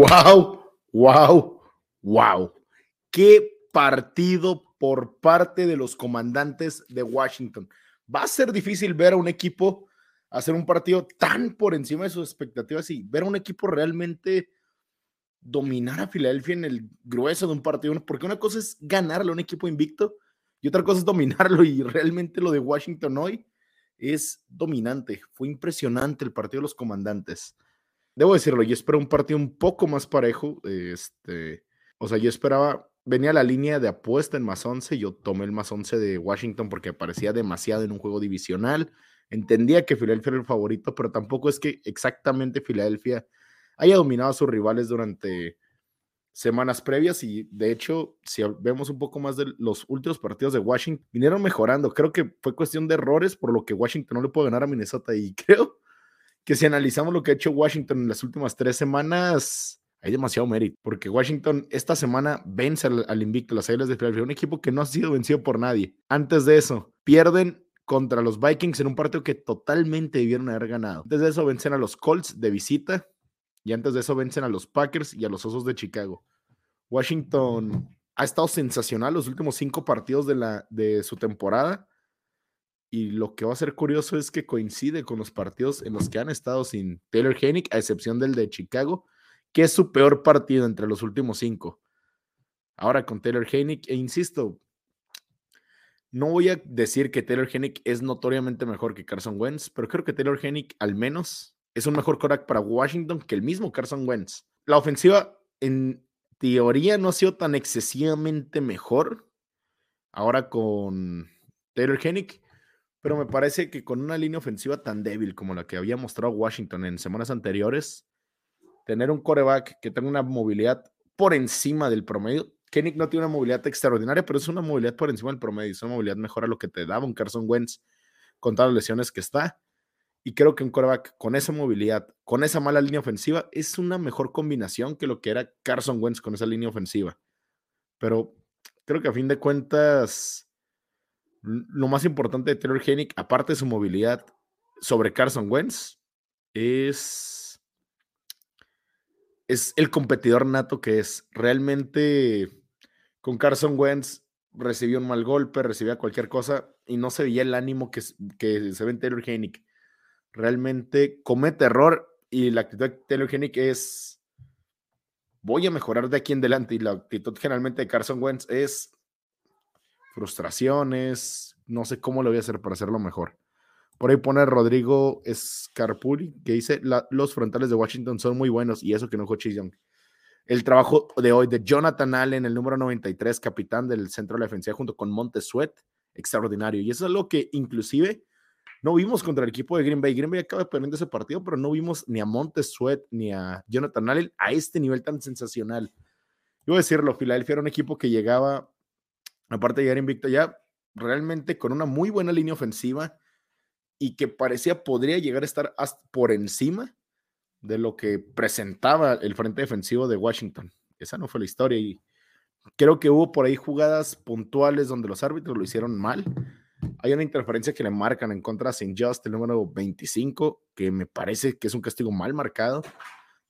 wow, wow, wow. Qué partido por parte de los comandantes de Washington. Va a ser difícil ver a un equipo hacer un partido tan por encima de sus expectativas y ver a un equipo realmente dominar a Filadelfia en el grueso de un partido, porque una cosa es ganarle a un equipo invicto y otra cosa es dominarlo y realmente lo de Washington hoy es dominante. Fue impresionante el partido de los comandantes. Debo decirlo, yo espero un partido un poco más parejo. Este, o sea, yo esperaba, venía la línea de apuesta en más 11, yo tomé el más 11 de Washington porque parecía demasiado en un juego divisional. Entendía que Filadelfia era el favorito, pero tampoco es que exactamente Filadelfia haya dominado a sus rivales durante semanas previas y de hecho, si vemos un poco más de los últimos partidos de Washington, vinieron mejorando. Creo que fue cuestión de errores por lo que Washington no le puede ganar a Minnesota y creo que si analizamos lo que ha hecho Washington en las últimas tres semanas, hay demasiado mérito, porque Washington esta semana vence al, invicto, las Águilas de Filadelfia, un equipo que no ha sido vencido por nadie. Antes de eso, pierden contra los Vikings en un partido que totalmente debieron haber ganado. Antes de eso vencen a los Colts de visita y antes de eso vencen a los Packers y a los Osos de Chicago. Washington ha estado sensacional los últimos cinco partidos de, la, de su temporada y lo que va a ser curioso es que coincide con los partidos en los que han estado sin Taylor Hennick, a excepción del de Chicago, que es su peor partido entre los últimos cinco. Ahora con Taylor Hennick, e insisto, no voy a decir que Taylor Hennick es notoriamente mejor que Carson Wentz, pero creo que Taylor Hennick al menos es un mejor quarterback para Washington que el mismo Carson Wentz. La ofensiva en teoría no ha sido tan excesivamente mejor ahora con Taylor Hennick, pero me parece que con una línea ofensiva tan débil como la que había mostrado Washington en semanas anteriores, tener un coreback que tenga una movilidad por encima del promedio, Kennick no tiene una movilidad extraordinaria, pero es una movilidad por encima del promedio. Es una movilidad mejor a lo que te daba un Carson Wentz con todas las lesiones que está. Y creo que un coreback con esa movilidad, con esa mala línea ofensiva, es una mejor combinación que lo que era Carson Wentz con esa línea ofensiva. Pero creo que a fin de cuentas, lo más importante de Taylor Hennick, aparte de su movilidad sobre Carson Wentz, es, es el competidor nato que es. Realmente con Carson Wentz recibió un mal golpe, recibía cualquier cosa y no se veía el ánimo que, que se ve en Taylor Hennick. Realmente comete error y la actitud de Taylor Hennick es voy a mejorar de aquí en adelante y la actitud generalmente de Carson Wentz es frustraciones, no sé cómo lo voy a hacer para hacerlo mejor. Por ahí pone Rodrigo Scarpuri que dice los frontales de Washington son muy buenos y eso que no fue Young el trabajo de hoy de Jonathan Allen, el número 93, capitán del centro de la defensiva, junto con Montes Sweat, extraordinario. Y eso es lo que inclusive no vimos contra el equipo de Green Bay. Green Bay acaba perder ese partido, pero no vimos ni a Montes Sweat ni a Jonathan Allen a este nivel tan sensacional. Yo voy a decirlo, Filadelfia era un equipo que llegaba, aparte de llegar invicto ya, realmente con una muy buena línea ofensiva y que parecía podría llegar a estar por encima de lo que presentaba el frente defensivo de Washington. Esa no fue la historia y creo que hubo por ahí jugadas puntuales donde los árbitros lo hicieron mal. Hay una interferencia que le marcan en contra a St. Just, el número 25, que me parece que es un castigo mal marcado.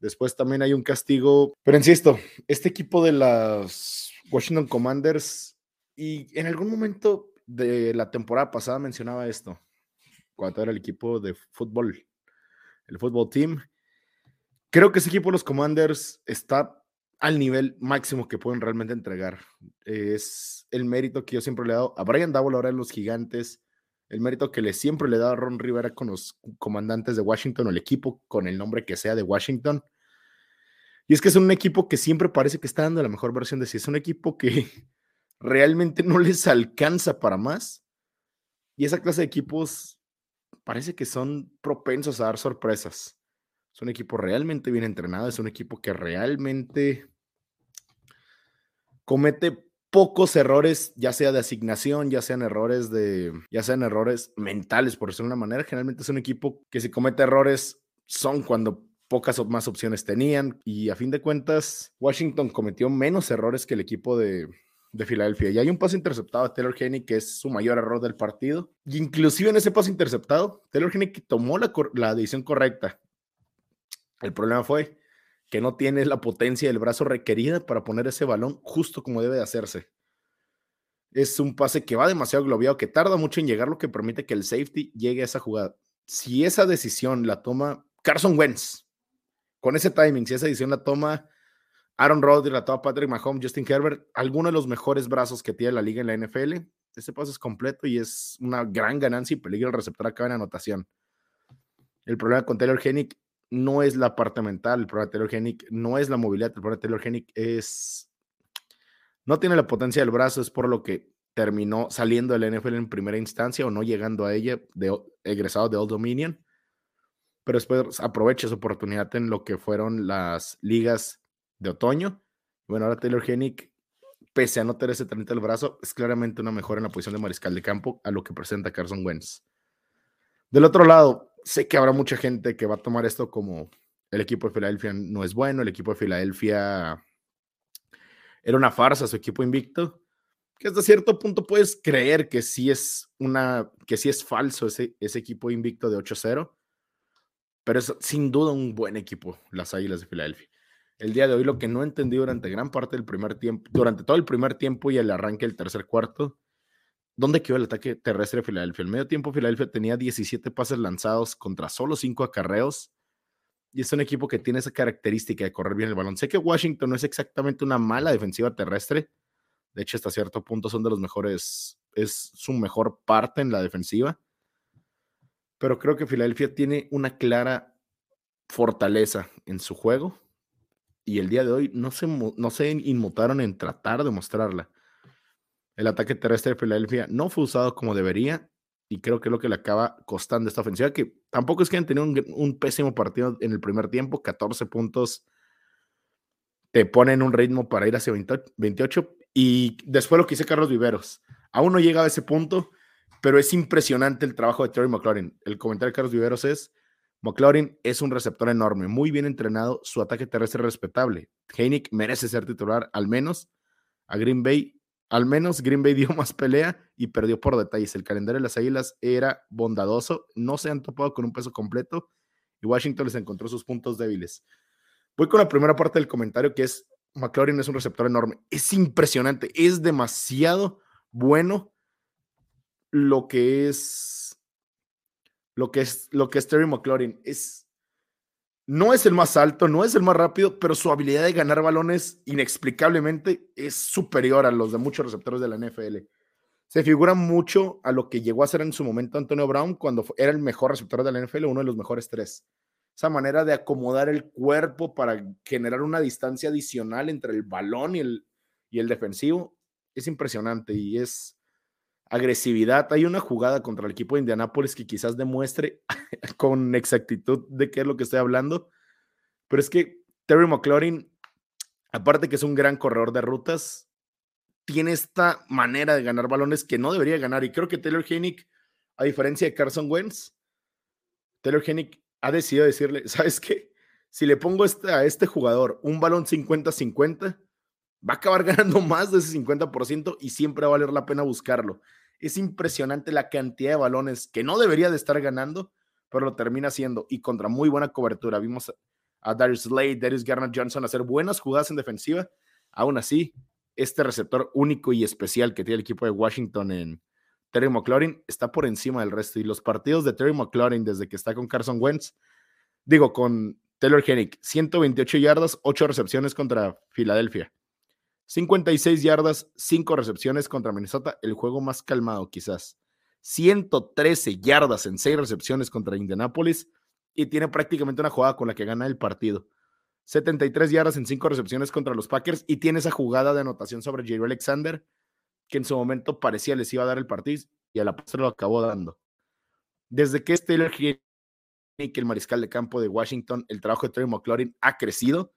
Después también hay un castigo, pero insisto, este equipo de las Washington Commanders, y en algún momento de la temporada pasada mencionaba esto, cuando era el equipo de fútbol, el fútbol team, Creo que ese equipo, los Commanders, está al nivel máximo que pueden realmente entregar. Es el mérito que yo siempre le he dado a Brian Double ahora en los Gigantes, el mérito que le siempre le he dado a Ron Rivera con los comandantes de Washington o el equipo con el nombre que sea de Washington. Y es que es un equipo que siempre parece que está dando la mejor versión de sí. Es un equipo que realmente no les alcanza para más. Y esa clase de equipos parece que son propensos a dar sorpresas. Es un equipo realmente bien entrenado, es un equipo que realmente comete pocos errores, ya sea de asignación, ya sean errores de, ya sean errores mentales, por decirlo de una manera. Generalmente es un equipo que si comete errores son cuando pocas más opciones tenían y a fin de cuentas Washington cometió menos errores que el equipo de, de Filadelfia. Y hay un paso interceptado de Taylor Henry que es su mayor error del partido. Y inclusive en ese paso interceptado, Taylor Henry tomó la, la decisión correcta. El problema fue que no tiene la potencia del brazo requerida para poner ese balón justo como debe de hacerse. Es un pase que va demasiado globeado, que tarda mucho en llegar, lo que permite que el safety llegue a esa jugada. Si esa decisión la toma Carson Wentz, con ese timing, si esa decisión la toma Aaron Rodgers, la toma Patrick Mahomes, Justin Herbert, alguno de los mejores brazos que tiene la liga en la NFL, ese pase es completo y es una gran ganancia y peligro el receptor acá en anotación. El problema con Taylor Hennick no es la parte mental, el problema de Taylor Hennick no es la movilidad, el problema de Taylor Hennick es no tiene la potencia del brazo, es por lo que terminó saliendo del NFL en primera instancia o no llegando a ella, de, egresado de Old Dominion, pero después aprovecha esa oportunidad en lo que fueron las ligas de otoño. Bueno, ahora Taylor Hennick, pese a no tener ese talento del brazo, es claramente una mejora en la posición de mariscal de campo a lo que presenta Carson Wentz. Del otro lado, sé que habrá mucha gente que va a tomar esto como el equipo de Filadelfia no es bueno, el equipo de Filadelfia era una farsa su equipo invicto, que hasta cierto punto puedes creer que sí es una, que sí es falso ese, ese equipo invicto de 8-0, pero es sin duda un buen equipo, las Águilas de Filadelfia. El día de hoy lo que no entendí durante gran parte del primer tiempo, durante todo el primer tiempo y el arranque del tercer cuarto, ¿dónde quedó el ataque terrestre de Filadelfia? El medio tiempo Filadelfia tenía 17 pases lanzados contra solo 5 acarreos y es un equipo que tiene esa característica de correr bien el balón. Sé que Washington no es exactamente una mala defensiva terrestre. De hecho, hasta cierto punto son de los mejores, es su mejor parte en la defensiva. Pero creo que Filadelfia tiene una clara fortaleza en su juego. Y el día de hoy no se, no se inmutaron en tratar de mostrarla. El ataque terrestre de Filadelfia no fue usado como debería y creo que es lo que le acaba costando esta ofensiva, que tampoco es que hayan tenido un, pésimo partido en el primer tiempo, 14 puntos te ponen un ritmo para ir hacia 28 y después lo que dice Carlos Viveros, aún no llega a ese punto, pero es impresionante el trabajo de Terry McLaurin. El comentario de Carlos Viveros es, McLaurin es un receptor enorme, muy bien entrenado, su ataque terrestre respetable. Heineck merece ser titular, al menos a Green Bay al menos Green Bay dio más pelea y perdió por detalles. El calendario de las Águilas era bondadoso, no se han topado con un peso completo y Washington les encontró sus puntos débiles. Voy con la primera parte del comentario que es McLaurin es un receptor enorme. Es impresionante, es demasiado bueno lo que es lo que es lo que es Terry McLaurin. Es no es el más alto, no es el más rápido, pero su habilidad de ganar balones inexplicablemente es superior a los de muchos receptores de la NFL. Se figura mucho a lo que llegó a ser en su momento Antonio Brown cuando era el mejor receptor de la NFL, uno de los mejores tres. Esa manera de acomodar el cuerpo para generar una distancia adicional entre el balón y el, y el defensivo es impresionante y es agresividad. Hay una jugada contra el equipo de Indianápolis que quizás demuestre con exactitud de qué es lo que estoy hablando, pero es que Terry McLaurin, aparte que es un gran corredor de rutas, tiene esta manera de ganar balones que no debería ganar. Y creo que Taylor Hennick, a diferencia de Carson Wentz, Taylor Hennick ha decidido decirle, ¿sabes qué? Si le pongo este, a este jugador un balón 50-50, va a acabar ganando más de ese 50% y siempre va a valer la pena buscarlo. Es impresionante la cantidad de balones que no debería de estar ganando, pero lo termina haciendo y contra muy buena cobertura. Vimos a Darius Slade, Darius Garner Johnson hacer buenas jugadas en defensiva. Aún así, este receptor único y especial que tiene el equipo de Washington en Terry McLaurin está por encima del resto. Y los partidos de Terry McLaurin desde que está con Carson Wentz, digo, con Taylor Hennick, 128 yardas, 8 recepciones contra Filadelfia. 56 yardas, 5 recepciones contra Minnesota, el juego más calmado quizás. 113 yardas en 6 recepciones contra Indianapolis y tiene prácticamente una jugada con la que gana el partido. 73 yardas en 5 recepciones contra los Packers y tiene esa jugada de anotación sobre Jerry Alexander que en su momento parecía les iba a dar el partido y a la postre lo acabó dando. Desde que es Taylor que el mariscal de campo de Washington, el trabajo de Terry McLaurin ha crecido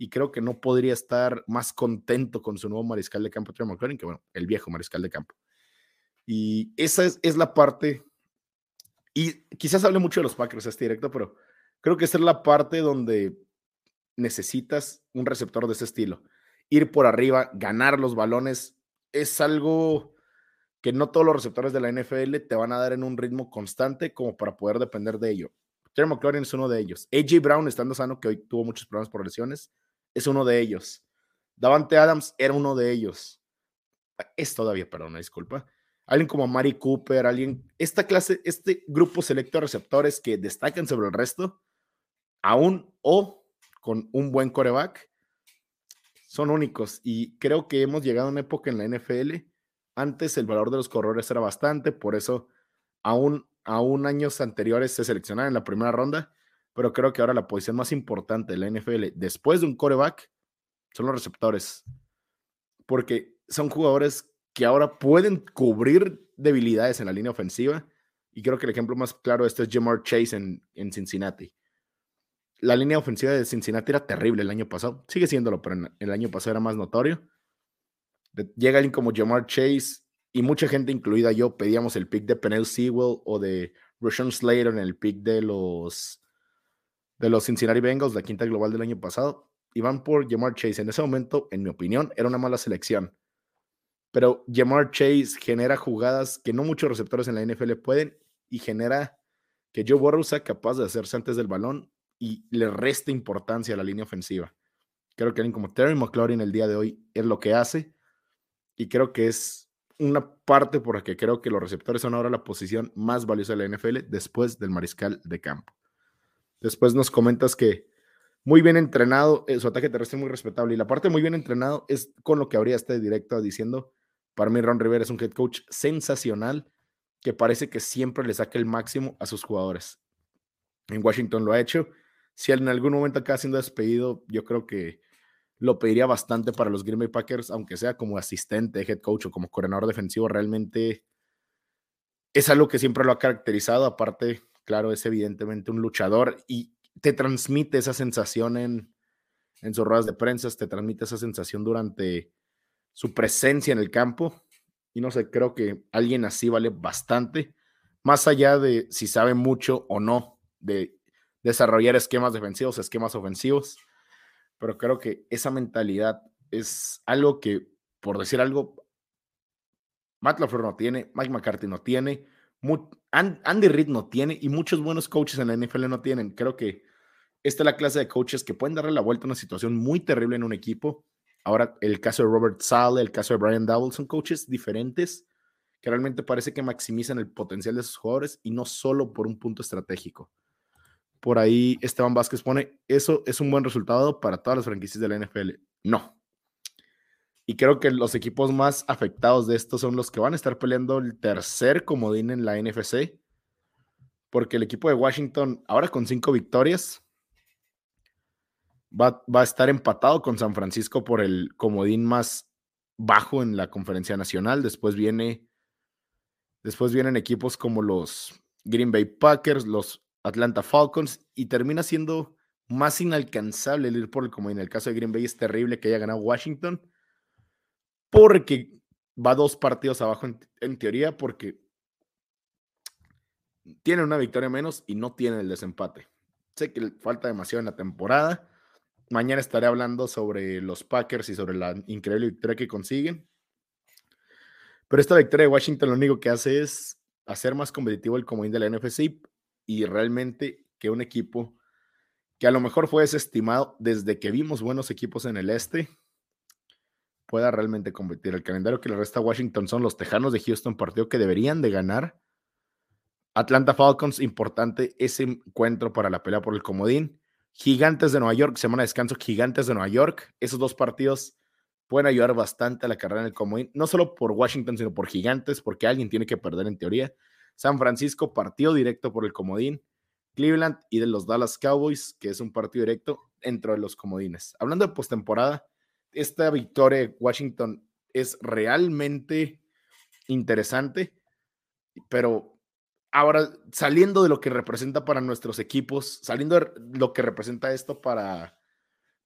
y creo que no podría estar más contento con su nuevo mariscal de campo, Trey McLaurin, que bueno, el viejo mariscal de campo. Y esa es, es, la parte, y quizás hable mucho de los Packers este directo, pero creo que esa es la parte donde necesitas un receptor de ese estilo. Ir por arriba, ganar los balones, es algo que no todos los receptores de la NFL te van a dar en un ritmo constante como para poder depender de ello. Terry McLaurin es uno de ellos. AJ Brown, estando sano, que hoy tuvo muchos problemas por lesiones, es uno de ellos. Davante Adams era uno de ellos. Es todavía, perdón, disculpa. Alguien como Mari Cooper, alguien, esta clase, este grupo selecto de receptores que destacan sobre el resto, aún o con un buen coreback, son únicos. Y creo que hemos llegado a una época en la NFL. Antes el valor de los corredores era bastante, por eso aún, aún años anteriores se seleccionaban en la primera ronda, pero creo que ahora la posición más importante de la NFL después de un coreback son los receptores, porque son jugadores que ahora pueden cubrir debilidades en la línea ofensiva. Y creo que el ejemplo más claro de esto es Jamar Chase en, en Cincinnati la línea ofensiva de Cincinnati era terrible el año pasado. Sigue siéndolo, pero el año pasado era más notorio. Llega alguien como Jamar Chase y mucha gente, incluida yo, pedíamos el pick de Penel Sewell o de Rashawn Slater en el pick de los, de los Cincinnati Bengals, la quinta global del año pasado. Y van por Jamar Chase. En ese momento, en mi opinión, era una mala selección. Pero Jamar Chase genera jugadas que no muchos receptores en la NFL pueden y genera que Joe Burrow sea capaz de hacerse antes del balón y le resta importancia a la línea ofensiva. Creo que alguien como Terry McLaurin el día de hoy es lo que hace y creo que es una parte por la que creo que los receptores son ahora la posición más valiosa de la NFL después del mariscal de campo. Después nos comentas que muy bien entrenado, eh, su ataque terrestre muy respetable y la parte muy bien entrenado es con lo que habría este directo diciendo, para mí Ron Rivera es un head coach sensacional que parece que siempre le saca el máximo a sus jugadores. En Washington lo ha hecho si en algún momento acaba siendo despedido, yo creo que lo pediría bastante para los Green Bay Packers, aunque sea como asistente, head coach o como coordinador defensivo, realmente es algo que siempre lo ha caracterizado. Aparte, claro, es evidentemente un luchador y te transmite esa sensación en, en sus ruedas de prensa, te transmite esa sensación durante su presencia en el campo. Y no sé, creo que alguien así vale bastante, más allá de si sabe mucho o no de desarrollar esquemas defensivos, esquemas ofensivos, pero creo que esa mentalidad es algo que, por decir algo, Matt LaFleur no tiene, Mike McCarthy no tiene, Andy Reid no tiene y muchos buenos coaches en la NFL no tienen. Creo que esta es la clase de coaches que pueden darle la vuelta a una situación muy terrible en un equipo. Ahora, el caso de Robert Sale, el caso de Brian Dowell, son coaches diferentes que realmente parece que maximizan el potencial de sus jugadores y no solo por un punto estratégico. Por ahí Esteban Vázquez pone, eso es un buen resultado para todas las franquicias de la NFL. No. Y creo que los equipos más afectados de esto son los que van a estar peleando el tercer comodín en la NFC. Porque el equipo de Washington, ahora con cinco victorias, va, va a estar empatado con San Francisco por el comodín más bajo en la conferencia nacional. Después viene, después vienen equipos como los Green Bay Packers, los Atlanta Falcons y termina siendo más inalcanzable el ir por el como en el caso de Green Bay es terrible que haya ganado Washington porque va dos partidos abajo en, teoría porque tiene una victoria menos y no tiene el desempate. Sé que falta demasiado en la temporada. Mañana estaré hablando sobre los Packers y sobre la increíble victoria que consiguen. Pero esta victoria de Washington lo único que hace es hacer más competitivo el comodín de la NFC y realmente que un equipo que a lo mejor fue desestimado desde que vimos buenos equipos en el este pueda realmente competir. El calendario que le resta a Washington son los Tejanos de Houston, partido que deberían de ganar. Atlanta Falcons, importante ese encuentro para la pelea por el comodín. Gigantes de Nueva York, semana de descanso, Gigantes de Nueva York. Esos dos partidos pueden ayudar bastante a la carrera en el comodín, no solo por Washington, sino por Gigantes, porque alguien tiene que perder en teoría. San Francisco, partido directo por el comodín. Cleveland y de los Dallas Cowboys, que es un partido directo entre los comodines. Hablando de postemporada, esta victoria de Washington es realmente interesante, pero ahora saliendo de lo que representa para nuestros equipos, saliendo de lo que representa esto para,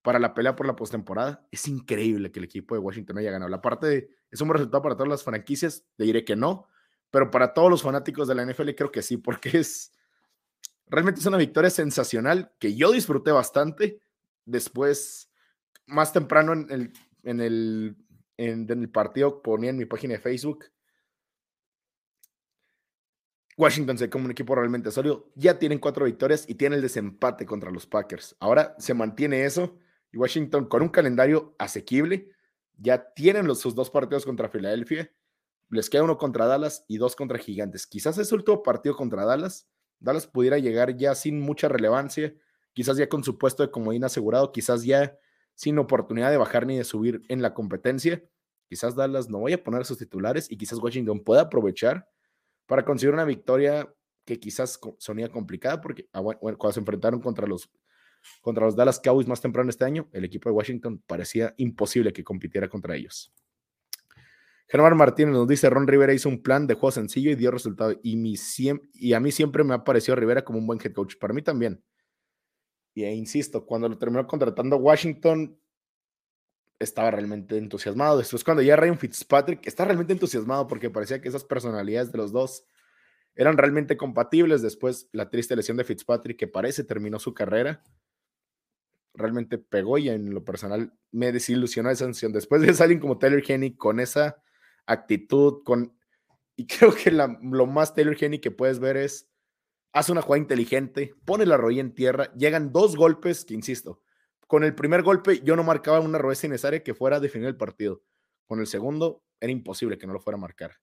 para la pelea por la postemporada, es increíble que el equipo de Washington haya ganado. La parte es un resultado para todas las franquicias, diré que no, pero para todos los fanáticos de la NFL creo que sí, porque es realmente es una victoria sensacional que yo disfruté bastante. Después, más temprano en el, en el, en, el partido, ponía en mi página de Facebook Washington se como un equipo realmente sólido. Ya tienen cuatro victorias y tiene el desempate contra los Packers. Ahora se mantiene eso y Washington con un calendario asequible. Ya tienen los, sus dos partidos contra Filadelfia. Les queda uno contra Dallas y dos contra Gigantes. Quizás ese último partido contra Dallas, Dallas pudiera llegar ya sin mucha relevancia, quizás ya con su puesto de comodín asegurado, quizás ya sin oportunidad de bajar ni de subir en la competencia. Quizás Dallas no vaya a poner sus titulares y quizás Washington pueda aprovechar para conseguir una victoria que quizás sonía complicada porque ah, cuando se enfrentaron contra los, contra los Dallas Cowboys más temprano este año, el equipo de Washington parecía imposible que compitiera contra ellos. Germán Martínez nos dice, Ron Rivera hizo un plan de juego sencillo y dio resultado. Y, mi, y a mí siempre me ha parecido Rivera como un buen head coach. Para mí también. Y e insisto, cuando lo terminó contratando Washington, estaba realmente entusiasmado. Después, cuando ya Ryan Fitzpatrick está realmente entusiasmado porque parecía que esas personalidades de los dos eran realmente compatibles. Después, la triste lesión de Fitzpatrick, que parece terminó su carrera, realmente pegó y en lo personal me desilusionó esa sanción. Después de salir como Taylor Henny con esa actitud, con. Y creo que lo más Taylor Henny que puedes ver es. Hace una jugada inteligente, pone la rodilla en tierra, llegan dos golpes que, insisto, con el primer golpe yo no marcaba una rueda innecesaria que fuera a definir el partido. Con el segundo era imposible que no lo fuera a marcar.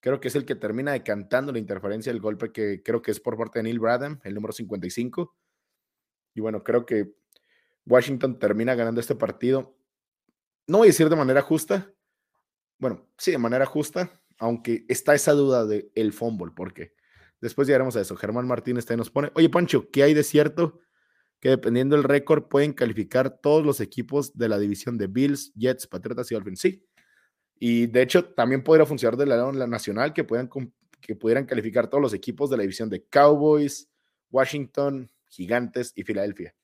Creo que es el que termina decantando la interferencia del golpe que creo que es por parte de Neil Bradham, el número 55. Y bueno, creo que Washington termina ganando este partido. No voy a decir de manera justa. Bueno, sí, de manera justa, aunque está esa duda de el fumble, porque después llegaremos a eso. Germán Martínez también nos pone, oye Pancho, ¿qué hay de cierto que dependiendo del récord pueden calificar todos los equipos de la división de Bills, Jets, Patriotas y Dolphins. Sí. Y de hecho también podría funcionar de la, la nacional que, puedan, que pudieran calificar todos los equipos de la división de Cowboys, Washington, Gigantes y Filadelfia.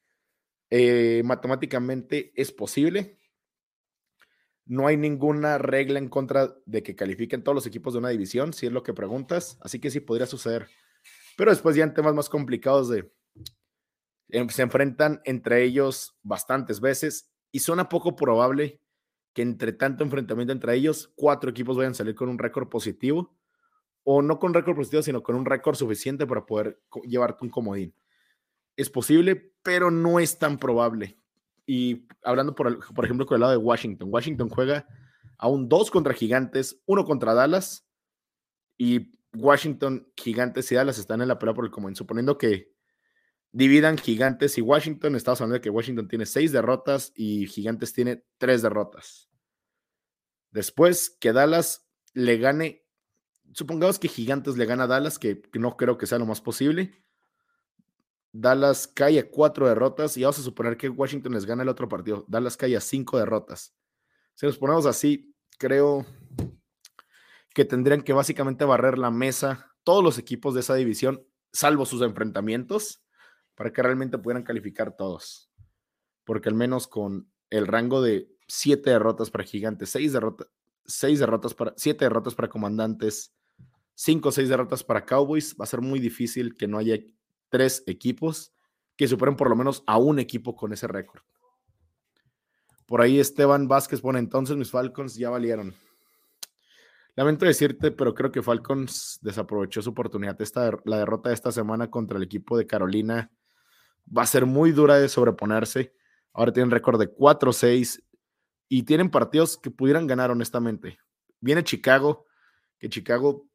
Eh, matemáticamente es posible. No hay ninguna regla en contra de que califiquen todos los equipos de una división, si es lo que preguntas. Así que sí podría suceder. Pero después ya en temas más complicados de Em, se enfrentan entre ellos bastantes veces y suena poco probable que entre tanto enfrentamiento entre ellos, cuatro equipos vayan a salir con un récord positivo, o no con récord positivo, sino con un récord suficiente para poder llevarte un comodín. Es posible, pero no es tan probable. Y hablando, por, por ejemplo, con el lado de Washington, Washington juega a un dos contra Gigantes, uno contra Dallas, y Washington, Gigantes y Dallas están en la pelea por el comodín, suponiendo que dividan Gigantes y Washington. Estamos hablando de que Washington tiene seis derrotas y Gigantes tiene tres derrotas. Después que Dallas le gane, supongamos que Gigantes le gana a Dallas, que, no creo que sea lo más posible. Dallas cae a cuatro derrotas y vamos a suponer que Washington les gana el otro partido. Dallas cae a cinco derrotas. Si nos ponemos así, creo que tendrían que básicamente barrer la mesa todos los equipos de esa división, salvo sus enfrentamientos para que realmente pudieran calificar todos. Porque al menos con el rango de siete derrotas para gigantes, seis, derrotas, seis derrotas para, siete derrotas para comandantes, cinco o seis derrotas para Cowboys, va a ser muy difícil que no haya tres equipos que superen por lo menos a un equipo con ese récord. Por ahí Esteban Vázquez pone entonces mis Falcons ya valieron. Lamento decirte, pero creo que Falcons desaprovechó su oportunidad. Esta, la derrota de esta semana contra el equipo de Carolina va a ser muy dura de sobreponerse. Ahora tienen récord de 4-6 y tienen partidos que pudieran ganar honestamente. Viene Chicago, que Chicago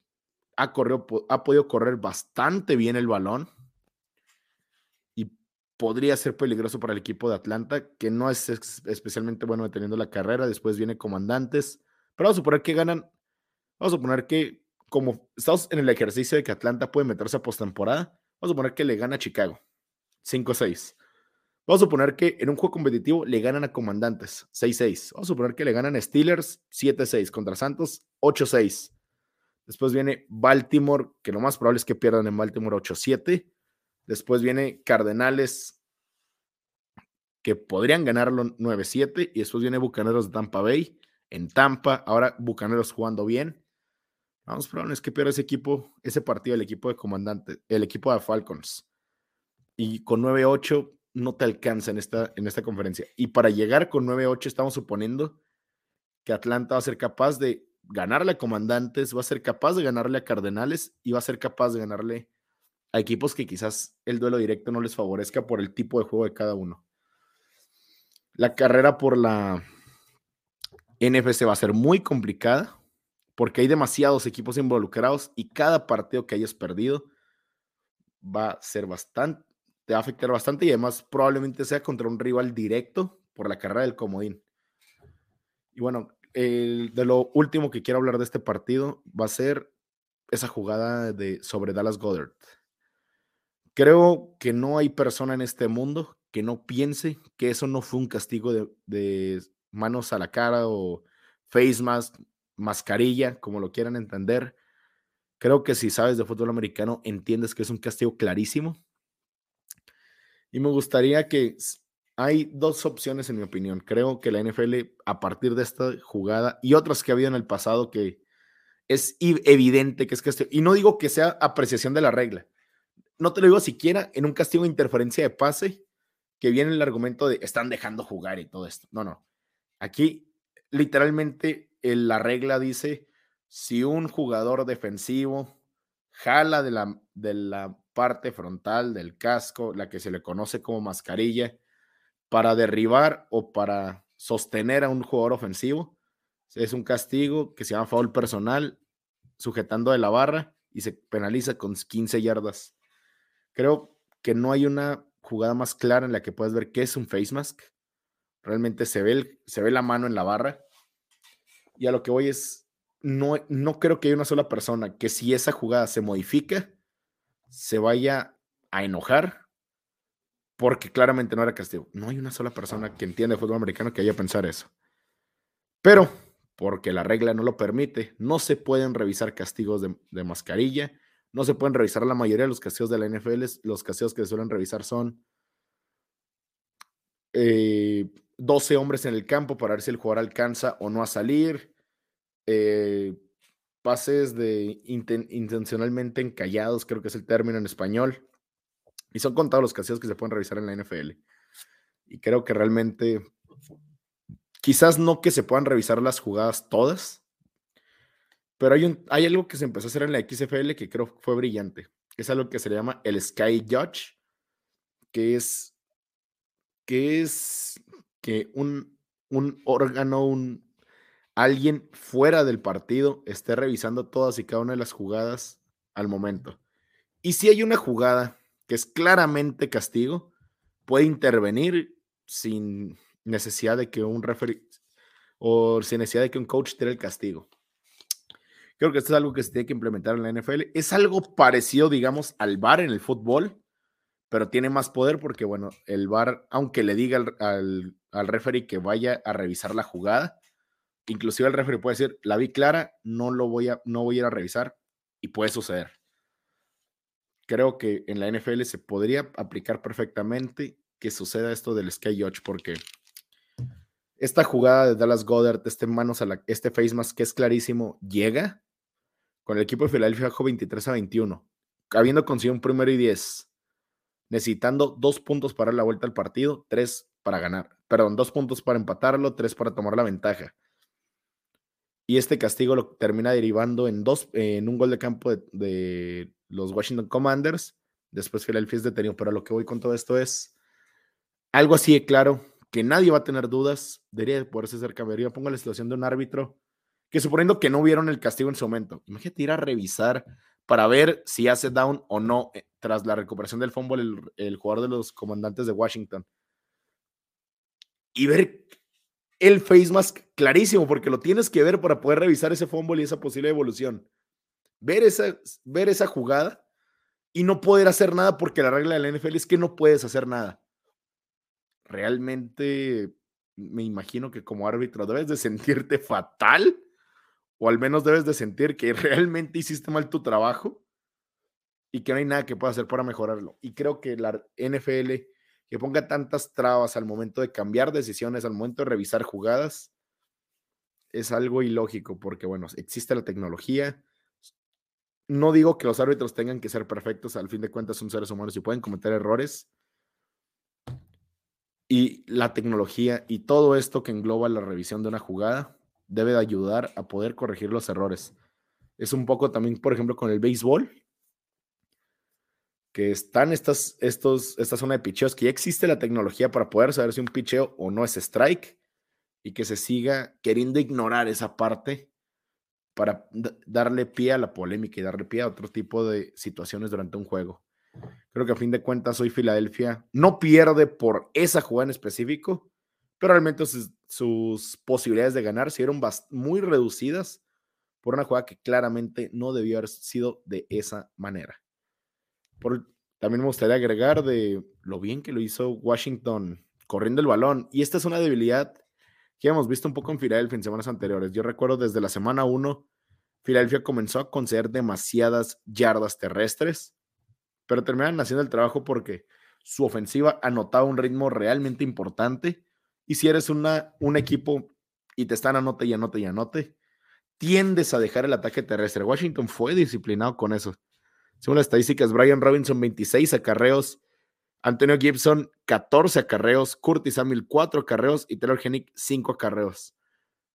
ha, corrido, ha podido correr bastante bien el balón podría ser peligroso para el equipo de Atlanta, que no es especialmente bueno deteniendo la carrera. Después viene Comandantes, pero vamos a suponer que ganan. Vamos a suponer que, como estamos en el ejercicio de que Atlanta puede meterse a postemporada, vamos a suponer que le gana a Chicago. 5-6. Vamos a suponer que en un juego competitivo le ganan a Comandantes 6-6. Vamos a suponer que le ganan a Steelers 7-6 contra Santos 8-6. Después viene Baltimore, que lo más probable es que pierdan en Baltimore 8-7. Después viene Cardenales, que podrían ganarlo 9-7. Y después viene Bucaneros de Tampa Bay en Tampa. Ahora Bucaneros jugando bien. Vamos, probable es que pierda ese equipo, ese partido, el equipo de comandante, el equipo de Falcons y con 9-8 no te alcanza en esta, en esta conferencia. Y para llegar con 9-8 estamos suponiendo que Atlanta va a ser capaz de ganarle a Comandantes, va a ser capaz de ganarle a Cardenales y va a ser capaz de ganarle a equipos que quizás el duelo directo no les favorezca por el tipo de juego de cada uno. La carrera por la NFC va a ser muy complicada porque hay demasiados equipos involucrados y cada partido que hayas perdido va a ser bastante, te va a afectar bastante y además probablemente sea contra un rival directo por la carrera del comodín. Y bueno, el, de lo último que quiero hablar de este partido va a ser esa jugada de, sobre Dallas Goddard. Creo que no hay persona en este mundo que no piense que eso no fue un castigo de, manos a la cara o face mask, mascarilla, como lo quieran entender. Creo que si sabes de fútbol americano, entiendes que es un castigo clarísimo. Y me gustaría que hay dos opciones en mi opinión. Creo que la NFL, a partir de esta jugada y otras que ha habido en el pasado, que es evidente que es castigo. Y no digo que sea apreciación de la regla. No te lo digo siquiera en un castigo de interferencia de pase, que viene el argumento de están dejando jugar y todo esto. No, no. Aquí literalmente la regla dice, si un jugador defensivo jala de la, de la parte frontal del casco, la que se le conoce como mascarilla, para derribar o para sostener a un jugador ofensivo, es un castigo que se llama foul personal, sujetando de la barra y se penaliza con 15 yardas. Creo que no hay una jugada más clara en la que puedes ver qué es un face mask. Realmente se ve, se ve la mano en la barra. Y a lo que voy es, no, no creo que haya una sola persona que si esa jugada se modifica, se vaya a enojar porque claramente no era castigo. No hay una sola persona que entiende fútbol americano que haya pensar eso. Pero, porque la regla no lo permite, no se pueden revisar castigos de, de mascarilla, no se pueden revisar la mayoría de los castigos de la NFL. Los castigos que se suelen revisar son 12 eh, hombres en el campo para ver si el jugador alcanza o no a salir. Eh, pases de intencionalmente encallados, creo que es el término en español. Y son contados los castigos que se pueden revisar en la NFL. Y creo que realmente, quizás no que se puedan revisar las jugadas todas, pero hay, un, hay algo que se empezó a hacer en la XFL que creo fue brillante. Es algo que se llama el Sky Judge, que es que es que un, un órgano, un, alguien fuera del partido esté revisando todas y cada una de las jugadas al momento. Y si hay una jugada que es claramente castigo, puede intervenir sin necesidad de que un referee o sin necesidad de que un coach tire el castigo. Creo que esto es algo que se tiene que implementar en la NFL. Es algo parecido, digamos, al VAR en el fútbol, pero tiene más poder porque, bueno, el VAR, aunque le diga al, al, referee que vaya a revisar la jugada, inclusive el referee puede decir, la vi clara, no lo voy a, no voy a ir a revisar y puede suceder. Creo que en la NFL se podría aplicar perfectamente que suceda esto del Sky Judge porque esta jugada de Dallas Goddard, este manos a la, este face mask que es clarísimo, llega con el equipo de Filadelfia bajo 23 a 21, habiendo conseguido un primero y 10 necesitando dos puntos para la vuelta al partido, tres para ganar. Perdón, dos puntos para empatarlo, tres para tomar la ventaja. Y este castigo lo termina derivando en, dos, en un gol de campo de, los Washington Commanders. Después Philadelphia es detenido. Pero lo que voy con todo esto es algo así de claro, que nadie va a tener dudas. Debería poderse ser cambiaría. Pongo la situación de un árbitro que suponiendo que no vieron el castigo en su momento. Imagínate ir a revisar para ver si hace down o no eh, tras la recuperación del fútbol el, jugador de los comandantes de Washington. Y ver el face mask clarísimo, porque lo tienes que ver para poder revisar ese fútbol y esa posible evolución. Ver esa, ver esa jugada y no poder hacer nada porque la regla de la NFL es que no puedes hacer nada. Realmente me imagino que como árbitro debes de sentirte fatal o al menos debes de sentir que realmente hiciste mal tu trabajo y que no hay nada que pueda hacer para mejorarlo. Y creo que la NFL que ponga tantas trabas al momento de cambiar decisiones, al momento de revisar jugadas, es algo ilógico porque, bueno, existe la tecnología. No digo que los árbitros tengan que ser perfectos, al fin de cuentas son seres humanos y pueden cometer errores. Y la tecnología y todo esto que engloba la revisión de una jugada debe de ayudar a poder corregir los errores. Es un poco también, por ejemplo, con el béisbol, que están estas, estos, esta zona de picheos, que ya existe la tecnología para poder saber si un picheo o no es strike y que se siga queriendo ignorar esa parte para darle pie a la polémica y darle pie a otro tipo de situaciones durante un juego. Creo que a fin de cuentas hoy Filadelfia no pierde por esa jugada en específico, pero realmente posibilidades de ganar se vieron muy reducidas por una jugada que claramente no debió haber sido de esa manera. también me gustaría agregar de lo bien que lo hizo Washington corriendo el balón. Y esta es una debilidad que hemos visto un poco en Filadelfia en semanas anteriores. Yo recuerdo desde la semana 1, Filadelfia comenzó a conceder demasiadas yardas terrestres, pero terminaron haciendo el trabajo porque su ofensiva anotaba un ritmo realmente importante y si eres una, un equipo y te están anote y anote y anote, tiendes a dejar el ataque terrestre. Washington fue disciplinado con eso. Según las estadísticas, Brian Robinson 26 acarreos, Antonio Gibson 14 acarreos, Curtis Samuel 4 acarreos y Taylor Hennick 5 acarreos.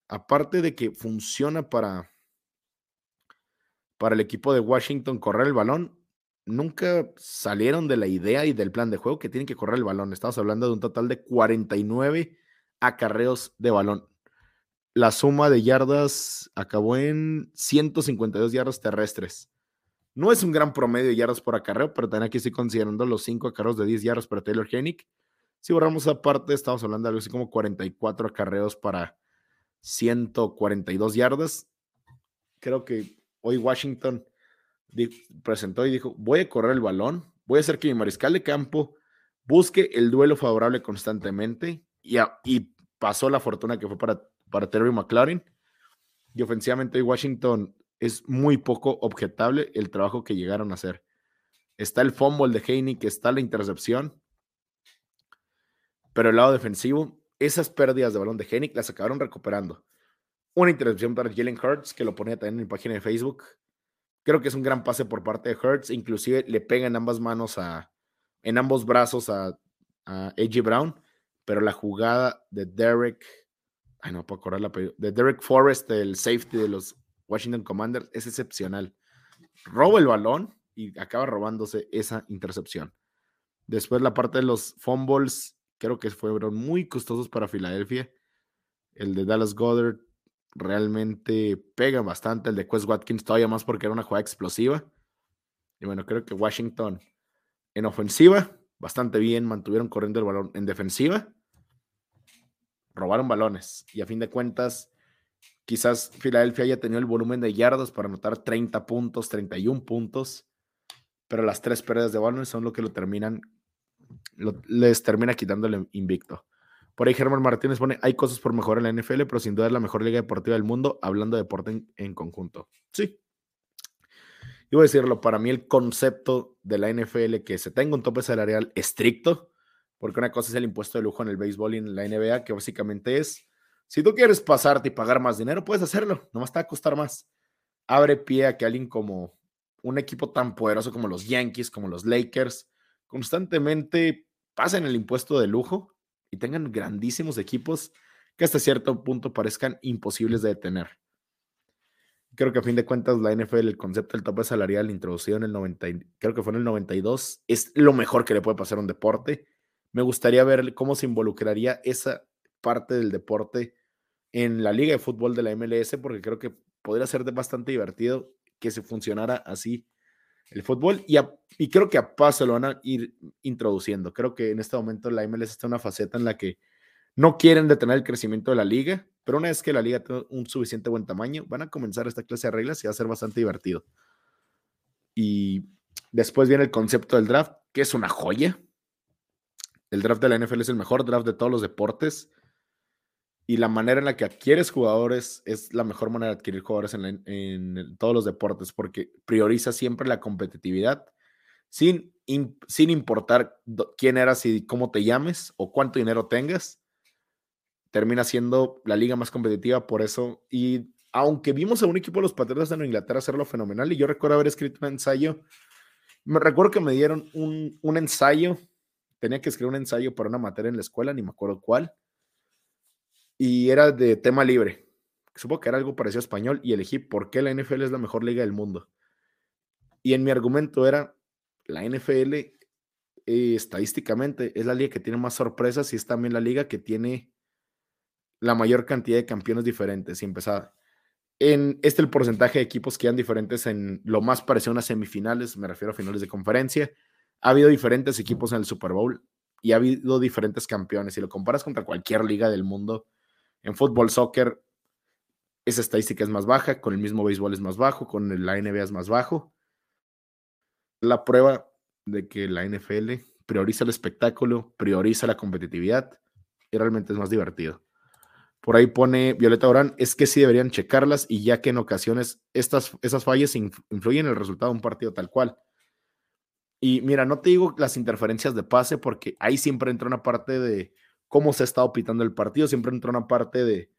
Aparte de que funciona para, para el equipo de Washington correr el balón, nunca salieron de la idea y del plan de juego que tienen que correr el balón. Estamos hablando de un total de 49 acarreos de balón. La suma de yardas acabó en 152 yardas terrestres. No es un gran promedio de yardas por acarreo, pero también aquí estoy considerando los 5 acarreos de 10 yardas para Taylor Hennick. Si borramos aparte, estamos hablando de algo así como 44 acarreos para 142 yardas. Creo que hoy Washington presentó y dijo, voy a correr el balón, voy a hacer que mi mariscal de campo busque el duelo favorable constantemente y, y pasó la fortuna que fue para, para Terry McLaren. Y ofensivamente Washington es muy poco objetable el trabajo que llegaron a hacer. Está el fumble de Haney, que está la intercepción, pero el lado defensivo, esas pérdidas de balón de Haney las acabaron recuperando. Una intercepción para Jalen Hurts, que lo ponía también en mi página de Facebook. Creo que es un gran pase por parte de Hurts, inclusive le pega en ambas manos a, en ambos brazos a, a Brown, pero la jugada de Derek, ay no puedo acordar la de Derek Forrest, el safety de los Washington Commanders, es excepcional. Roba el balón y acaba robándose esa intercepción. Después la parte de los fumbles, creo que fueron muy costosos para Filadelfia. El de Dallas Goddard realmente pega bastante. El de Quest Watkins todavía más porque era una jugada explosiva. Y bueno, creo que Washington en ofensiva, bastante bien, mantuvieron corriendo el balón. En defensiva, robaron balones. Y a fin de cuentas, quizás Filadelfia haya tenido el volumen de yardas para anotar 30 puntos, 31 puntos. Pero las tres pérdidas de balones son lo que lo terminan, les termina quitando el invicto. Por ahí Germán Martínez pone, hay cosas por mejorar en la NFL, pero sin duda es la mejor liga deportiva del mundo, hablando de deporte en, conjunto. Sí. Yo voy a decirlo, para mí el concepto de la NFL que se tenga un tope salarial estricto, porque una cosa es el impuesto de lujo en el béisbol y en la NBA, que básicamente es, si tú quieres pasarte y pagar más dinero, puedes hacerlo, nomás te va a costar más. Abre pie a que alguien como un equipo tan poderoso como los Yankees, como los Lakers, constantemente pasen el impuesto de lujo y tengan grandísimos equipos que hasta cierto punto parezcan imposibles de detener. Creo que a fin de cuentas la NFL, el concepto del tope salarial introducido en el 90, creo que fue en el 92, es lo mejor que le puede pasar a un deporte. Me gustaría ver cómo se involucraría esa parte del deporte en la liga de fútbol de la MLS, porque creo que podría ser bastante divertido que se funcionara así el fútbol y, creo que a paso lo van a ir introduciendo. Creo que en este momento la MLS está en una faceta en la que no quieren detener el crecimiento de la liga, pero una vez que la liga tenga un suficiente buen tamaño, van a comenzar esta clase de reglas y va a ser bastante divertido. Y después viene el concepto del draft, que es una joya. El draft de la NFL es el mejor draft de todos los deportes y la manera en la que adquieres jugadores es la mejor manera de adquirir jugadores en, todos los deportes porque prioriza siempre la competitividad sin, sin importar quién eras y cómo te llames o cuánto dinero tengas. Termina siendo la liga más competitiva por eso. Y aunque vimos a un equipo de los Patriotas de Inglaterra hacerlo fenomenal, y yo recuerdo haber escrito un ensayo, me recuerdo que me dieron un, un ensayo, tenía que escribir un ensayo para una materia en la escuela, ni me acuerdo cuál y era de tema libre. supongo que era algo parecido a español y elegí por qué la NFL es la mejor liga del mundo. Y en mi argumento era, la NFL eh, estadísticamente es la liga que tiene más sorpresas y es también la liga que tiene la mayor cantidad de campeones diferentes y empezaba. En este el porcentaje de equipos que eran diferentes en lo más parecido a unas semifinales, me refiero a finales de conferencia. Ha habido diferentes equipos en el Super Bowl y ha habido diferentes campeones. Si lo comparas contra cualquier liga del mundo, en fútbol, soccer, esa estadística es más baja, con el mismo béisbol es más bajo, con la NBA es más bajo. La prueba de que la NFL prioriza el espectáculo, prioriza la competitividad y realmente es más divertido. Por ahí pone Violeta Orán, es que sí deberían checarlas y ya que en ocasiones estas, esas fallas influyen en el resultado de un partido tal cual. Y mira, no te digo las interferencias de pase porque ahí siempre entra una parte de cómo se ha estado pitando el partido, siempre entra una parte de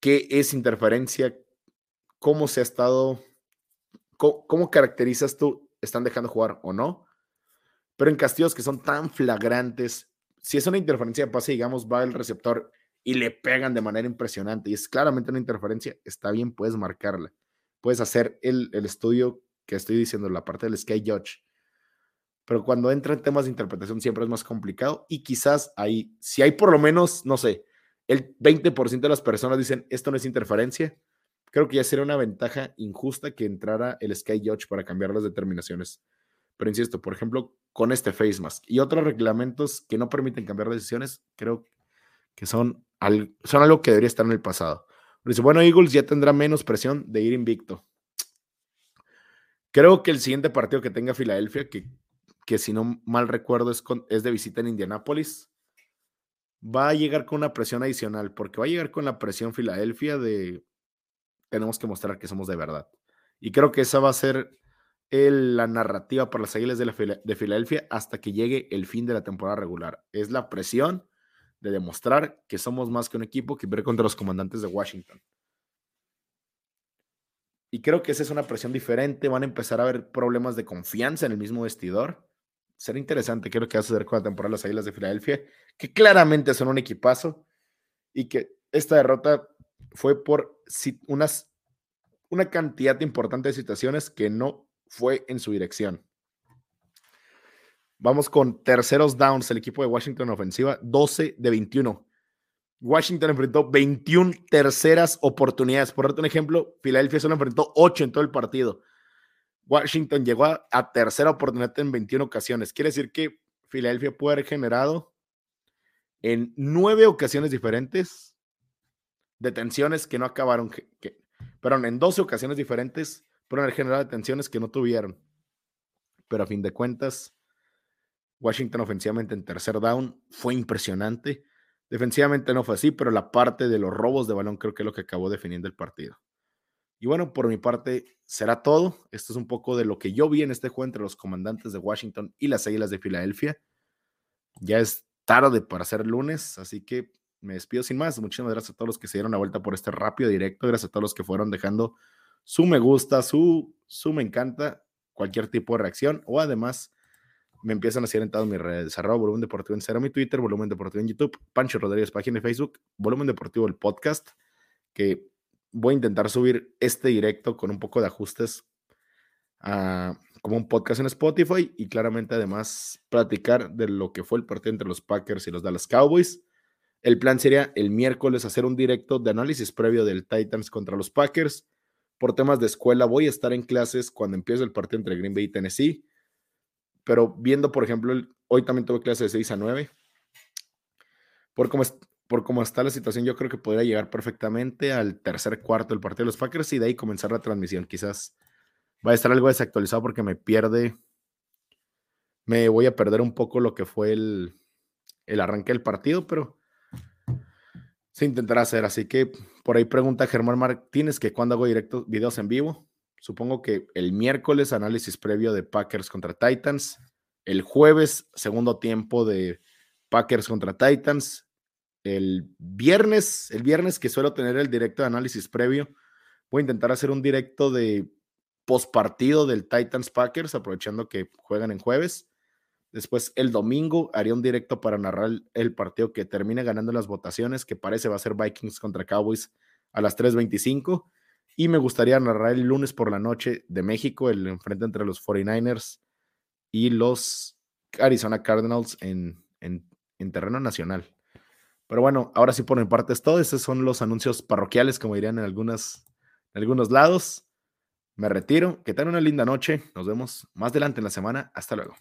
qué es interferencia, cómo se ha estado, cómo, caracterizas tú, están dejando jugar o no. Pero en castigos que son tan flagrantes, si es una interferencia de pase, digamos, va el receptor y le pegan de manera impresionante y es claramente una interferencia, está bien, puedes marcarla. Puedes hacer el, estudio que estoy diciendo, la parte del Sky Judge. Pero cuando entra en temas de interpretación siempre es más complicado y quizás ahí, si hay por lo menos, no sé, el 20% de las personas dicen esto no es interferencia, creo que ya sería una ventaja injusta que entrara el Sky Judge para cambiar las determinaciones. Pero insisto, por ejemplo, con este face mask y otros reglamentos que no permiten cambiar decisiones, creo que son son algo que debería estar en el pasado. Dice, bueno, Eagles ya tendrá menos presión de ir invicto. Creo que el siguiente partido que tenga Filadelfia, que, que si no mal recuerdo es, es de visita en Indianápolis, va a llegar con una presión adicional, porque va a llegar con la presión Filadelfia de tenemos que mostrar que somos de verdad. Y creo que esa va a ser la narrativa para las Águilas de, de Filadelfia hasta que llegue el fin de la temporada regular. Es la presión de demostrar que somos más que un equipo que ver contra los comandantes de Washington. Y creo que esa es una presión diferente. Van a empezar a haber problemas de confianza en el mismo vestidor. Será interesante qué es lo que va a suceder con la temporada de las Águilas de Filadelfia, que claramente son un equipazo y que esta derrota fue por unas, una cantidad importante de situaciones que no fue en su dirección. Vamos con terceros downs, el equipo de Washington ofensiva, 12 de 21. Washington enfrentó 21 terceras oportunidades. Por darte un ejemplo, Filadelfia solo enfrentó 8 en todo el partido. Washington llegó a, tercera oportunidad en 21 ocasiones. Quiere decir que Filadelfia puede haber generado en nueve ocasiones diferentes detenciones que no acabaron, que, perdón, en 12 ocasiones diferentes pueden haber generado detenciones que no tuvieron. Pero a fin de cuentas, Washington ofensivamente en tercer down fue impresionante. Defensivamente no fue así, pero la parte de los robos de balón creo que es lo que acabó definiendo el partido. Y bueno, por mi parte será todo. Esto es un poco de lo que yo vi en este juego entre los comandantes de Washington y las Águilas de Filadelfia. Ya es tarde para ser lunes, así que me despido sin más. Muchísimas gracias a todos los que se dieron la vuelta por este rápido directo. Gracias a todos los que fueron dejando su me gusta, su, su me encanta, cualquier tipo de reacción o además me empiezan a seguir en mis redes. Arroba Volumen Deportivo en Instagram y Twitter, Volumen Deportivo en YouTube, Pancho Rodríguez, página de Facebook, Volumen Deportivo, el podcast, que voy a intentar subir este directo con un poco de ajustes como un podcast en Spotify y claramente además platicar de lo que fue el partido entre los Packers y los Dallas Cowboys. El plan sería el miércoles hacer un directo de análisis previo del Titans contra los Packers. Por temas de escuela voy a estar en clases cuando empiece el partido entre Green Bay y Tennessee pero viendo, por ejemplo, hoy también tuve clase de 6 a 9. Por cómo, por cómo está la situación, yo creo que podría llegar perfectamente al tercer cuarto del partido de los Packers y de ahí comenzar la transmisión. Quizás va a estar algo desactualizado porque me pierde, me voy a perder un poco lo que fue el, el arranque del partido, pero se intentará hacer. Así que por ahí pregunta Germán Martínez que cuando hago directos, videos en vivo. Supongo que el miércoles análisis previo de Packers contra Titans. El jueves, segundo tiempo de Packers contra Titans. El viernes, el viernes que suelo tener el directo de análisis previo, voy a intentar hacer un directo de postpartido del Titans Packers, aprovechando que juegan en jueves. Después el domingo haría un directo para narrar el partido que termine ganando las votaciones, que parece va a ser Vikings contra Cowboys a las 3.25 y me gustaría narrar el lunes por la noche de México, el enfrente entre los 49ers y los Arizona Cardinals en, en, terreno nacional. Pero bueno, ahora sí por mi parte es todo. Esos son los anuncios parroquiales, como dirían en, algunas, en algunos lados. Me retiro. Que tengan una linda noche. Nos vemos más adelante en la semana. Hasta luego.